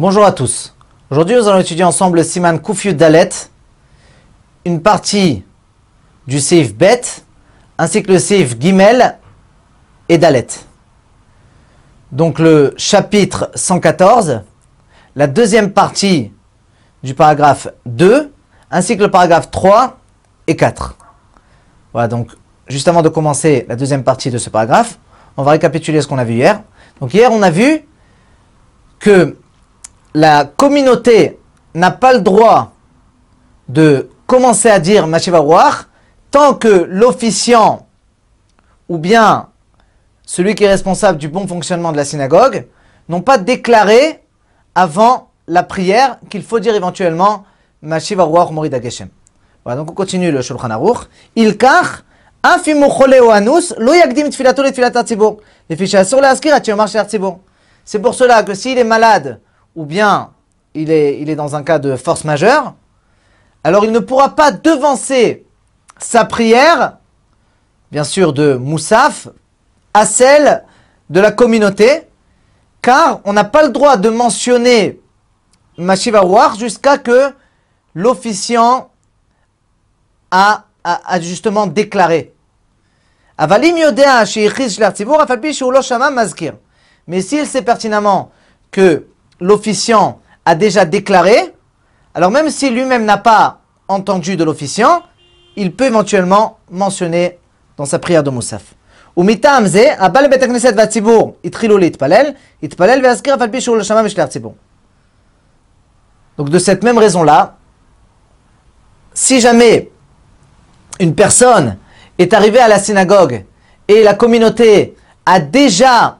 Bonjour à tous. Aujourd'hui, nous allons étudier ensemble le Siman Kufiu Dalet, une partie du Seif Bet, ainsi que le Seif Gimel et Dalet. Donc le chapitre 114, la deuxième partie du paragraphe 2, ainsi que le paragraphe 3 et 4. Voilà, donc juste avant de commencer la deuxième partie de ce paragraphe, on va récapituler ce qu'on a vu hier. Donc hier, on a vu que la communauté n'a pas le droit de commencer à dire Machivarouach tant que l'officiant ou bien celui qui est responsable du bon fonctionnement de la synagogue n'ont pas déclaré avant la prière qu'il faut dire éventuellement Machivarouach Morid Geshem. Voilà, donc on continue le Shulchan Aruch. Il kach c'est pour cela que s'il est malade ou bien il est, il est dans un cas de force majeure, alors il ne pourra pas devancer sa prière, bien sûr de Moussaf, à celle de la communauté, car on n'a pas le droit de mentionner Mashiva jusqu'à que l'officiant a, a, justement déclaré. Mais s'il sait pertinemment que l'officiant a déjà déclaré, alors même si lui-même n'a pas entendu de l'officiant, il peut éventuellement mentionner dans sa prière de Moussaf. Donc de cette même raison-là, si jamais une personne est arrivée à la synagogue et la communauté a déjà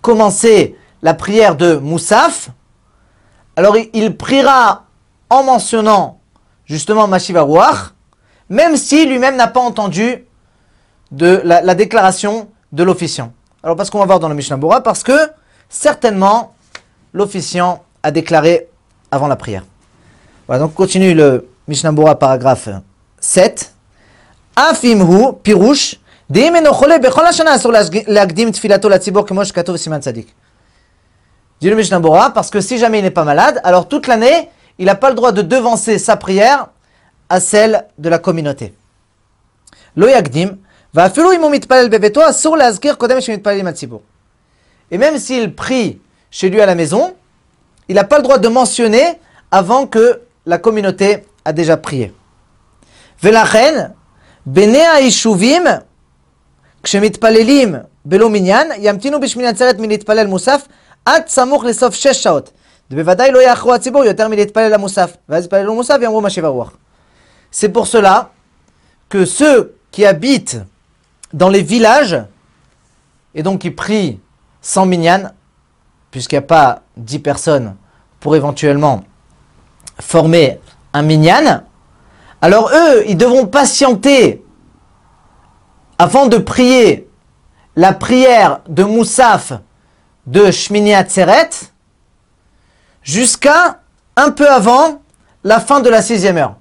commencé la prière de Moussaf, alors il priera en mentionnant justement Mashiva même si lui-même n'a pas entendu la, déclaration de l'officiant. Alors parce qu'on va voir dans le Mishnah Bora, parce que certainement l'officiant a déclaré avant la prière. Voilà, donc continue le Mishnah Bora paragraphe 7. Afimhu pirouche sur la. Dit le Mishnah parce que si jamais il n'est pas malade, alors toute l'année, il n'a pas le droit de devancer sa prière à celle de la communauté. Lo yagdim, va sur Et même s'il prie chez lui à la maison, il n'a pas le droit de mentionner avant que la communauté a déjà prié. Velachen, bene haishuvim, kshemitpalelim belo minyan, yamtinu bishmin atzeret min musaf, עד סמוך לסוף שש שעות. ובוודאי לא יאחרו הציבור יותר מלהתפלל למוסף. ואז יתפללו למוסף ויאמרו מה שבע רוח. C'est pour cela que ceux qui habitent dans les villages, et donc qui prient sans minyan, puisqu'il n'y a pas dix personnes pour éventuellement former un minyan, alors eux, ils devront patienter avant de prier la prière de Moussaf de Shmini Atzeret jusqu'à un peu avant la fin de la sixième heure.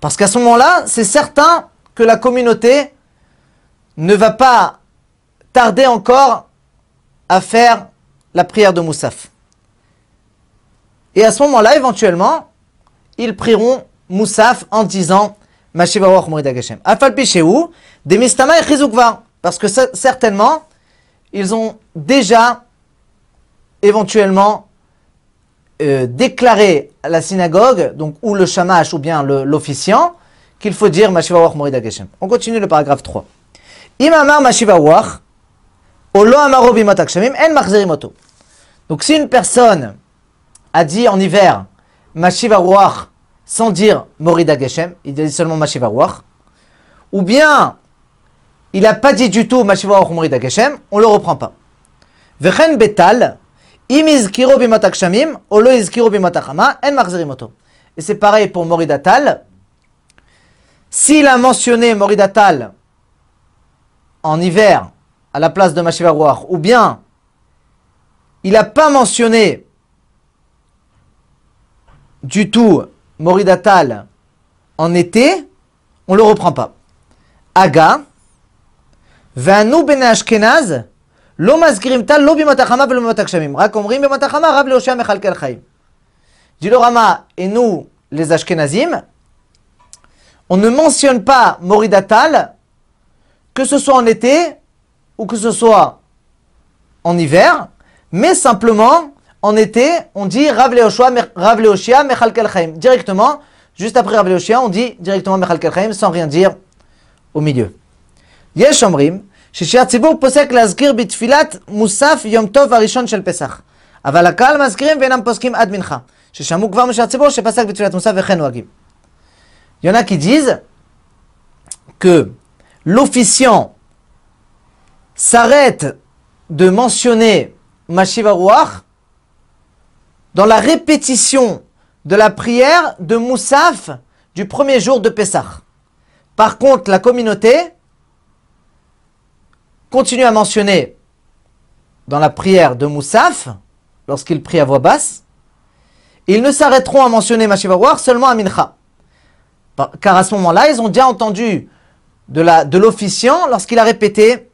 Parce qu'à ce moment-là, c'est certain que la communauté ne va pas tarder encore à faire la prière de Moussaf. Et à ce moment-là, éventuellement, ils prieront Moussaf en disant Parce que certainement, ils ont déjà éventuellement euh, déclarer à la synagogue, donc ou le shamash ou bien l'officiant, qu'il faut dire Mashiva Morida Geshem. On continue le paragraphe 3. Imamar Olo Amaro En Donc si une personne a dit en hiver Mashiva sans dire Morida Geshem, il dit seulement Mashiva ou bien il n'a pas dit du tout Mashiva Morida Geshem, on ne le reprend pas. Vechen Betal, et c'est pareil pour Moridatal. S'il a mentionné Moridatal en hiver à la place de Mashiva ou bien il n'a pas mentionné du tout Moridatal en été, on ne le reprend pas. Aga, Vanu ben Ashkenaz, לא מזכירים טל לא בימות החמה ולא בימות הגשמים, רק אומרים בימות החמה רב להושע מכלכל חיים. Dit le Rama, et nous, les Ashkenazim, on ne mentionne pas Moridatal, que ce soit en été ou que ce soit en hiver, mais simplement en été, on dit Rav Leoshia Mechalkel Chaim. Directement, juste après Rav Leoshia, on dit directement Mechalkel Chaim sans rien dire au milieu. Yesh Omrim, שהציבור פוסק להזכיר בתפילת מוסף יום טוב הראשון של פסח. אבל הקהל מזכירים ואינם פוסקים עד מנחה. ששמעו כבר משהציבור שפסק בתפילת מוסף וכן נוהגים. Il y en a qui disent que l'officiant s'arrête de mentionner Mashiva Ruach dans la répétition de la prière de Moussaf du premier jour de Pessah. Par contre, la communauté continue à mentionner dans la prière de Moussaf, lorsqu'il prie à voix basse, ils ne s'arrêteront à mentionner Mashiva seulement à Mincha. Car à ce moment-là, ils ont déjà entendu de l'officiant lorsqu'il a répété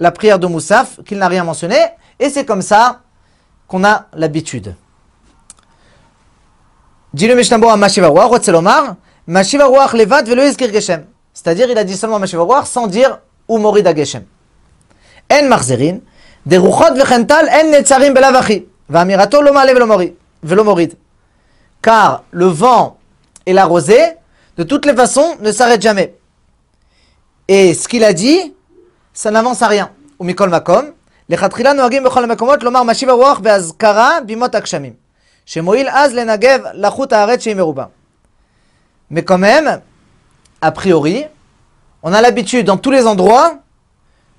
la prière de Moussaf, qu'il n'a rien mentionné, et c'est comme ça qu'on a l'habitude. Dit le Mishnah à Mashiva Mashiva levat velo geshem. C'est-à-dire, il a dit seulement Mashiva sans dire ou morida geshem. En marzerin, des ruchot vechental en netzarim belavachi. Vamirato lo male velo morid. Car le vent et la rosée, de toutes les façons, ne s'arrêtent jamais. Et ce qu'il a dit, ça n'avance à rien. Ou mikol makom, לכתחילה נוהגים בכל המקומות לומר משיב הרוח באזכרה בימות הגשמים. שמועיל אז לנגב לחות הארץ שהיא מרובה. Mais quand même, a priori, on a l'habitude dans tous les endroits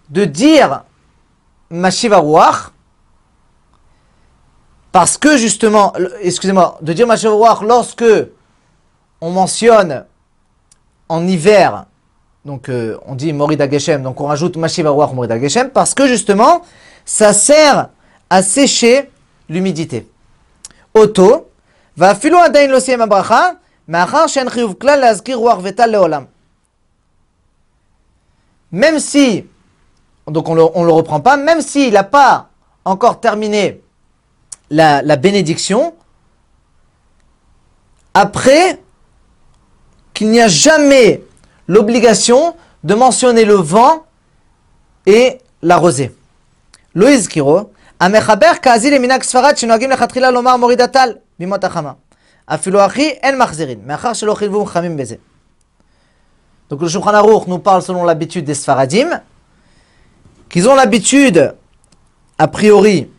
de dire Mashivarouach, parce que justement, excusez-moi, de dire Mashivarouach lorsque on mentionne en hiver, donc euh, on dit Morida Geshem, donc on rajoute Mashivarouach Morida Geshem, parce que justement, ça sert à sécher l'humidité. Auto, va filo adain losiem abracha, Même si donc on ne le, reprend pas, même s'il n'a pas encore terminé la, bénédiction, après qu'il n'y a jamais l'obligation de mentionner le vent et la rosée. Loïs Kiro, המחבר כאזי למנהג ספרד שנוהגים לכתחילה לומר מוריד הטל בימות החמה. אפילו אחי אין מחזירין, מאחר שלא חילבו חכמים בזה. Donc le Shulchan Aruch nous parle selon l'habitude des Sfaradim, qu'ils ont l'habitude, a priori,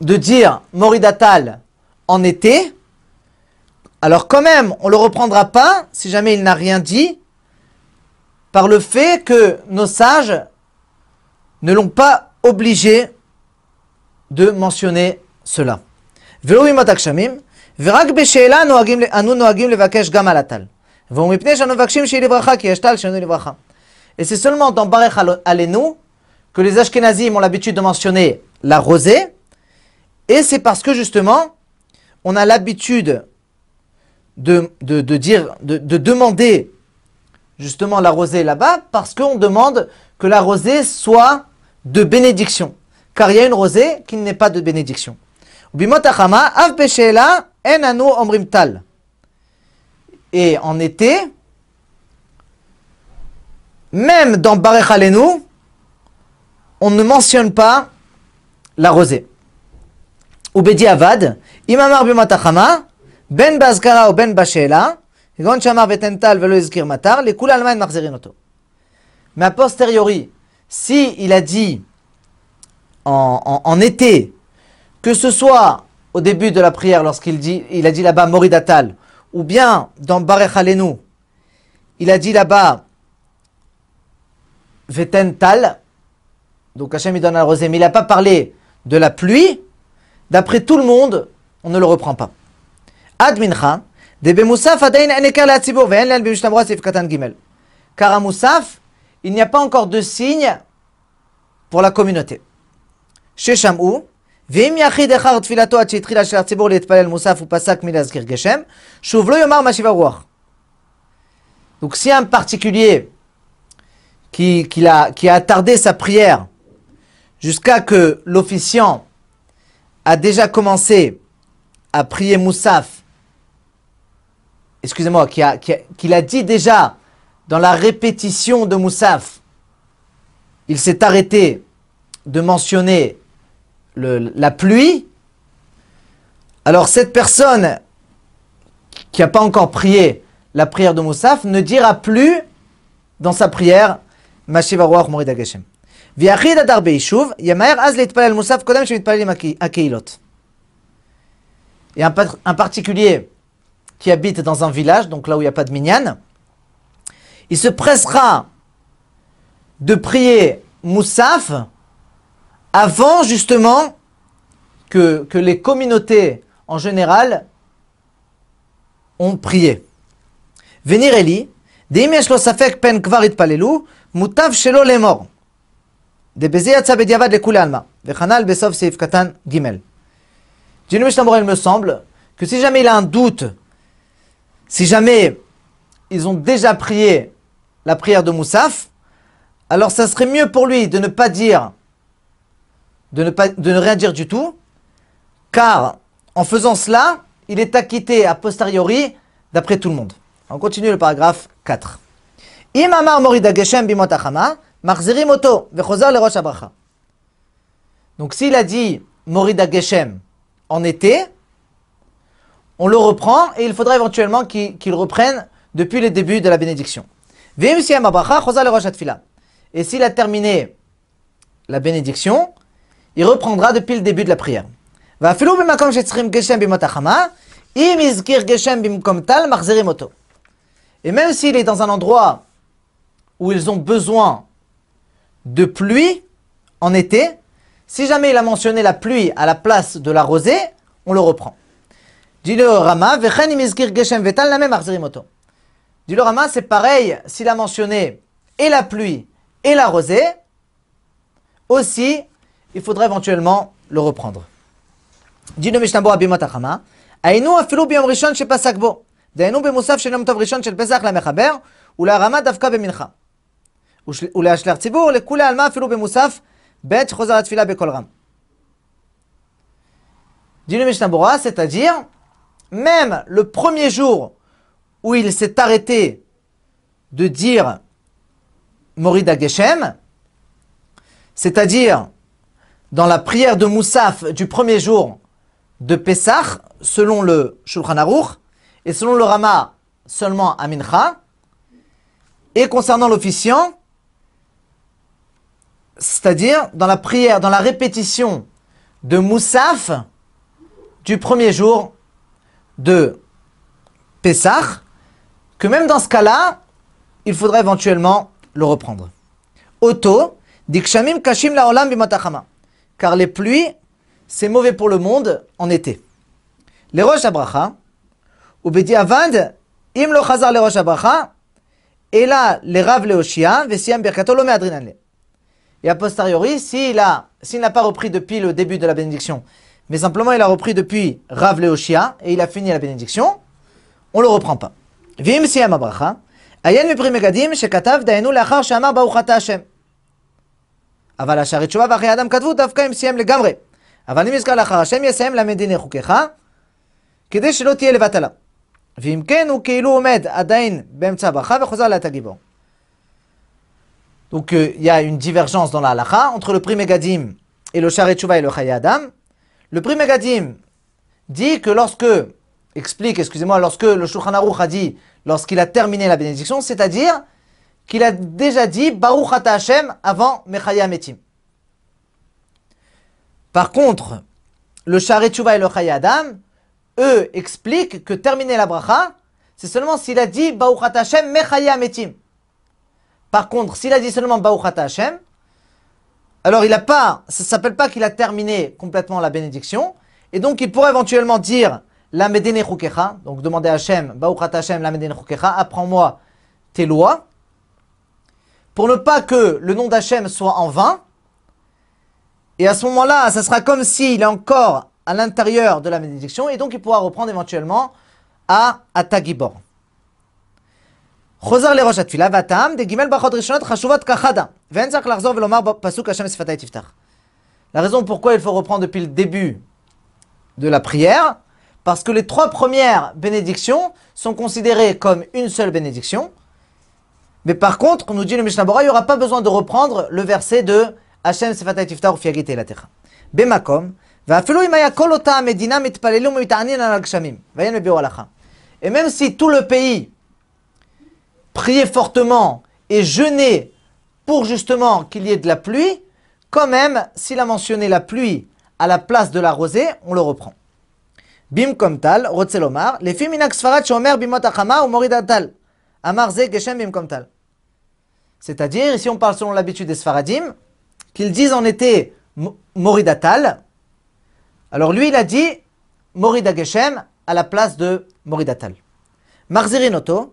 de dire Moridatal en été, alors quand même, on ne le reprendra pas, si jamais il n'a rien dit, par le fait que nos sages ne l'ont pas obligé de mentionner cela. Et c'est seulement dans Barech Alenu que les Ashkenazim ont l'habitude de mentionner la rosée, et c'est parce que justement, on a l'habitude de, dire, de, de, demander justement la rosée là-bas, parce qu'on demande que la rosée soit de bénédiction. Car il y a une rosée qui n'est pas de bénédiction. Et en été, même dans Barech on ne mentionne pas la rosée. Ubedi Avad, Imamar Bimatachama, Ben Bazkara ou Ben Bashela, Gon Shamar Vetental Velo Izkir Matar, les Kul Alman Marzerinoto. Mais a posteriori, si il a dit en, été, que ce soit au début de la prière, lorsqu'il dit, il a dit là-bas Moridatal, ou bien dans Barech il a dit là-bas Vetental, donc Hachem il donne la rosée, mais il n'a pas parlé de la pluie. D'après tout le monde, on ne le reprend pas. Ad mincha, car à Moussaf, il n'y a pas encore de signe pour la communauté. Chez Shamou, ואם יחיד אחר תפילתו עד שהתחילה של הציבור להתפלל מוסף ופסק מלהזכיר גשם, שוב לא יאמר משיב הרוח. Donc si un particulier qui, qui, a, qui a attardé sa prière jusqu'à que l'officiant a déjà commencé à prier Moussaf, excusez-moi, qu'il a, qu'il a dit déjà dans la répétition de Moussaf, il s'est arrêté de mentionner la pluie, alors cette personne qui n'a pas encore prié la prière de Moussaf ne dira plus dans sa prière Mashiv Aruach Morid. ויחיד הדר ביישוב, ימהר אז להתפלל מוסף קודם שמתפלל עם הקה- הקהילות. Et un, pat- un particulier qui habite dans un village, donc là où il n'y a pas de minyan, il se pressera de prier Moussaf avant justement que, que les communautés en général ont prié. Venir Eli, דאם יש לו ספק פן כבר התפללו, מוטב שלא Vechanal il me semble que si jamais il a un doute, si jamais ils ont déjà prié la prière de Moussaf, alors ça serait mieux pour lui de ne pas dire, de ne, pas, de ne rien dire du tout, car en faisant cela, il est acquitté a posteriori d'après tout le monde. On continue le paragraphe 4. Imamar Morida Bimotachama. Marzirim Oto, Vechozar le Rosh Abracha. Donc s'il a dit Morida Geshem en été, on le reprend et il faudra éventuellement qu'il reprenne depuis le début de la bénédiction. Et s'il a terminé la bénédiction, il reprendra depuis le début de la prière. Et même s'il est dans un endroit où ils ont besoin de pluie en été, si jamais il a mentionné la pluie à la place de la rosée, on le reprend. Dit le Rama, Dit le Rama, c'est pareil, s'il a mentionné et la pluie et la rosée, aussi, il faudrait éventuellement le reprendre. Dit le Mishnah Abimatachama, Aïnou afilu biyom rishon shepasak bo, da'ainu b'musaf tov rishon shel pesach la mechaber, ou la Rama davka b'mincha. ושל- ולהשליח ציבור, לכולי עלמא אפילו במוסף ב' שחוזר לתפילה בקול רם. Dit le Mishnah Bora, c'est-à-dire, même le premier jour où il s'est arrêté de dire Morid Geshem, c'est-à-dire dans la prière de Moussaf du premier jour de Pessah, selon le Shulchan Aruch, et selon le Rama seulement à Mincha, et concernant l'officiant, c'est-à-dire dans la prière, dans la répétition de Moussaf du premier jour de Pessah, que même dans ce cas-là, il faudrait éventuellement le reprendre. Auto, dikshamim kashim laolam bimatachama. Car les pluies, c'est mauvais pour le monde en été. Les roches abracha, ou bediavad, im lo chazar les roches abracha, et là, les rav leoshia, vesiam birkato lo meadrinan le. Et a posteriori, s'il a, s'il n'a pas repris depuis le début de la bénédiction, mais simplement il a repris depuis Rav Leoshia et il a fini la bénédiction, on le reprend pas. Vim siyam abracha, ayen mipri megadim shekatav dayenu לאחר שאמר ברוך אתה השם. אבל השערי תשובה ואחרי אדם כתבו דווקא אם סיים לגמרי. אבל אם יזכר לאחר השם יסיים למד דיני חוקיך, כדי שלא תהיה לבטלה. ואם כן, הוא כאילו עומד עדיין באמצע הברכה וחוזר לאט הגיבור. Donc euh, il y a une divergence dans la halakha entre le prix Megadim et le Tshuva et le Chaye Adam. Le prix Megadim dit que lorsque, explique, excusez-moi, lorsque le Shulchan a dit, lorsqu'il a terminé la bénédiction, c'est-à-dire qu'il a déjà dit Baruch Ata Hashem avant Mechaya Metim. Par contre, le Tshuva et le Chaye Adam, eux, expliquent que terminer la bracha, c'est seulement s'il a dit Baruch Ata Hashem Mechaya Metim. Par contre, s'il a dit seulement Baruch Ata Hashem, alors il a pas, ça s'appelle pas qu'il a terminé complètement la bénédiction, et donc il pourrait éventuellement dire la Medene donc demander à Hashem, Baruch Ata Hashem, la Medene apprends-moi tes lois, pour ne pas que le nom d'Hachem soit en vain, et à ce moment-là, ça sera comme s'il est encore à l'intérieur de la bénédiction, et donc il pourra reprendre éventuellement à Atagibor. חוזר לראש התפילה, והטעם דגימל ברכות ראשונות חשובות כחדה, ואין צריך לחזור ולומר בפסוק השם שפתי תפתח. La raison pourquoi il faut reprendre depuis le début de la prière, parce que les trois premières bénédictions sont considérées comme une seule bénédiction. Mais par contre, nous dit le Mishnah Bora, il n'y aura pas besoin de reprendre le verset de Hashem Sefatay Tiftar Fiagit Elatecha. Bemakom, et même si tout le pays priait fortement et jeûnait pour justement qu'il y ait de la pluie, quand même, s'il a mentionné la pluie à la place de la rosée, on le reprend. Bim kom tal, rotzelomar, les fiminak sfarat shomer bimot achama ou moridatal. Amar ze geshem bim kom tal. C'est-à-dire, ici on parle selon l'habitude des sfaradim, qu'ils disent en été moridatal. Alors lui, il a dit morida geshem à la place de moridatal. Marzirinoto,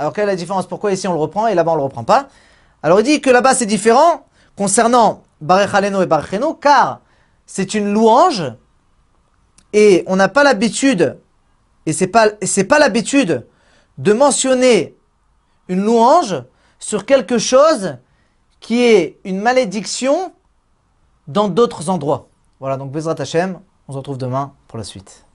Alors quelle est la différence? Pourquoi ici on le reprend et là-bas on ne le reprend pas? Alors il dit que là-bas c'est différent concernant Barech et Barecheno, car c'est une louange et on n'a pas l'habitude, et c'est pas, pas l'habitude de mentionner une louange sur quelque chose qui est une malédiction dans d'autres endroits. Voilà, donc Bezrat Hashem, on se retrouve demain pour la suite.